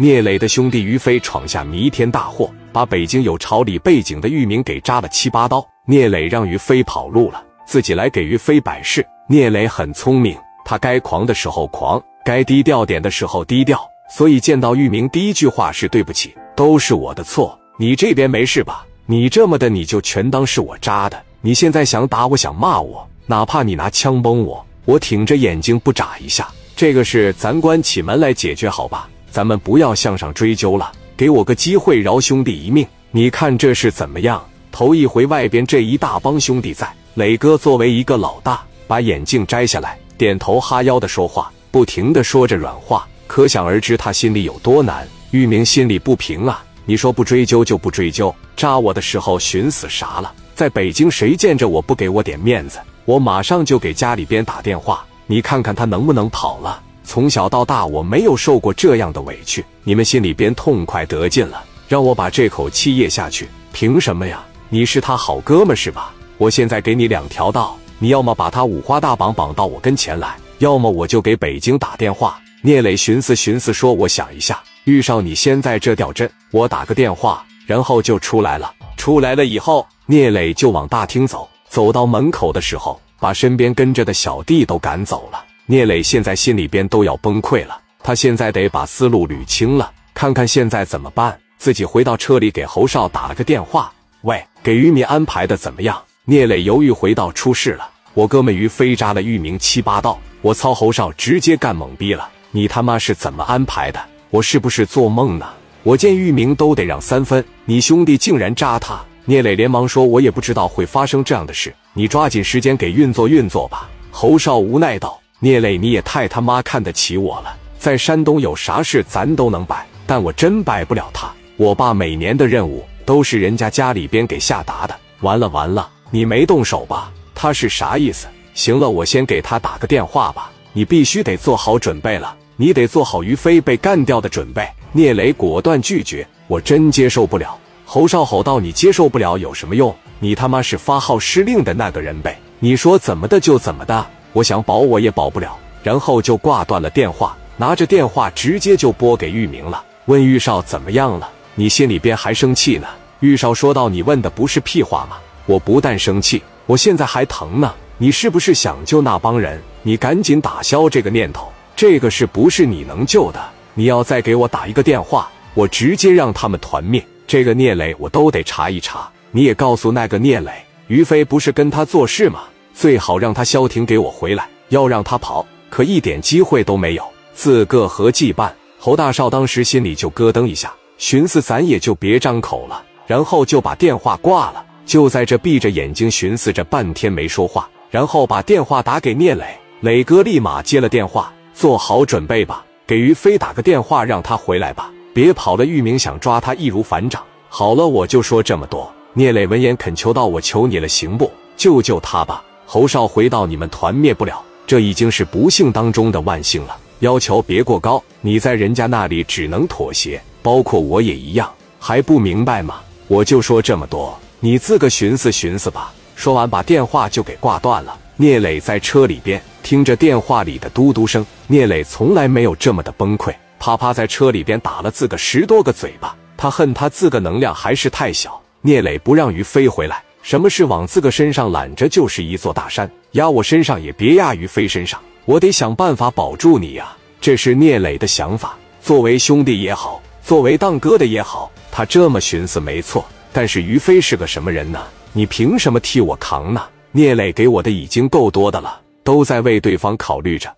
聂磊的兄弟于飞闯下弥天大祸，把北京有朝里背景的玉明给扎了七八刀。聂磊让于飞跑路了，自己来给于飞摆事。聂磊很聪明，他该狂的时候狂，该低调点的时候低调。所以见到玉明，第一句话是对不起，都是我的错。你这边没事吧？你这么的，你就全当是我扎的。你现在想打我，想骂我，哪怕你拿枪崩我，我挺着眼睛不眨一下。这个事咱关起门来解决，好吧？咱们不要向上追究了，给我个机会饶兄弟一命。你看这是怎么样？头一回外边这一大帮兄弟在，磊哥作为一个老大，把眼镜摘下来，点头哈腰的说话，不停的说着软话，可想而知他心里有多难。玉明心里不平啊，你说不追究就不追究，扎我的时候寻死啥了？在北京谁见着我不给我点面子？我马上就给家里边打电话，你看看他能不能跑了。从小到大，我没有受过这样的委屈，你们心里边痛快得劲了，让我把这口气咽下去，凭什么呀？你是他好哥们是吧？我现在给你两条道，你要么把他五花大绑绑到我跟前来，要么我就给北京打电话。聂磊寻思寻思说：“我想一下，玉少，你先在这吊针，我打个电话，然后就出来了。出来了以后，聂磊就往大厅走，走到门口的时候，把身边跟着的小弟都赶走了。”聂磊现在心里边都要崩溃了，他现在得把思路捋清了，看看现在怎么办。自己回到车里给侯少打了个电话：“喂，给于明安排的怎么样？”聂磊犹豫回到：“出事了，我哥们于飞扎了玉明七八刀，我操！”侯少直接干懵逼了：“你他妈是怎么安排的？我是不是做梦呢？我见玉明都得让三分，你兄弟竟然扎他！”聂磊连忙说：“我也不知道会发生这样的事，你抓紧时间给运作运作吧。”侯少无奈道。聂磊，你也太他妈看得起我了！在山东有啥事咱都能摆，但我真摆不了他。我爸每年的任务都是人家家里边给下达的。完了完了，你没动手吧？他是啥意思？行了，我先给他打个电话吧。你必须得做好准备了，你得做好于飞被干掉的准备。聂磊果断拒绝，我真接受不了。侯少吼道：“你接受不了有什么用？你他妈是发号施令的那个人呗！你说怎么的就怎么的。”我想保我也保不了，然后就挂断了电话，拿着电话直接就拨给玉明了，问玉少怎么样了？你心里边还生气呢？玉少说道：“你问的不是屁话吗？我不但生气，我现在还疼呢。你是不是想救那帮人？你赶紧打消这个念头，这个是不是你能救的？你要再给我打一个电话，我直接让他们团灭。这个聂磊我都得查一查。你也告诉那个聂磊，于飞不是跟他做事吗？”最好让他消停给我回来，要让他跑，可一点机会都没有。自个合计办。侯大少当时心里就咯噔一下，寻思咱也就别张口了，然后就把电话挂了。就在这闭着眼睛寻思着半天没说话，然后把电话打给聂磊。磊哥立马接了电话，做好准备吧，给于飞打个电话，让他回来吧，别跑了。玉明想抓他易如反掌。好了，我就说这么多。聂磊闻言恳求道：“我求你了，行不？救救他吧。”侯少回到：“你们团灭不了，这已经是不幸当中的万幸了。要求别过高，你在人家那里只能妥协，包括我也一样。还不明白吗？我就说这么多，你自个寻思寻思吧。”说完，把电话就给挂断了。聂磊在车里边听着电话里的嘟嘟声，聂磊从来没有这么的崩溃，啪啪在车里边打了自个十多个嘴巴。他恨他自个能量还是太小。聂磊不让于飞回来。什么事往自个身上揽着就是一座大山，压我身上也别压于飞身上，我得想办法保住你呀！这是聂磊的想法。作为兄弟也好，作为当哥的也好，他这么寻思没错。但是于飞是个什么人呢？你凭什么替我扛呢？聂磊给我的已经够多的了，都在为对方考虑着。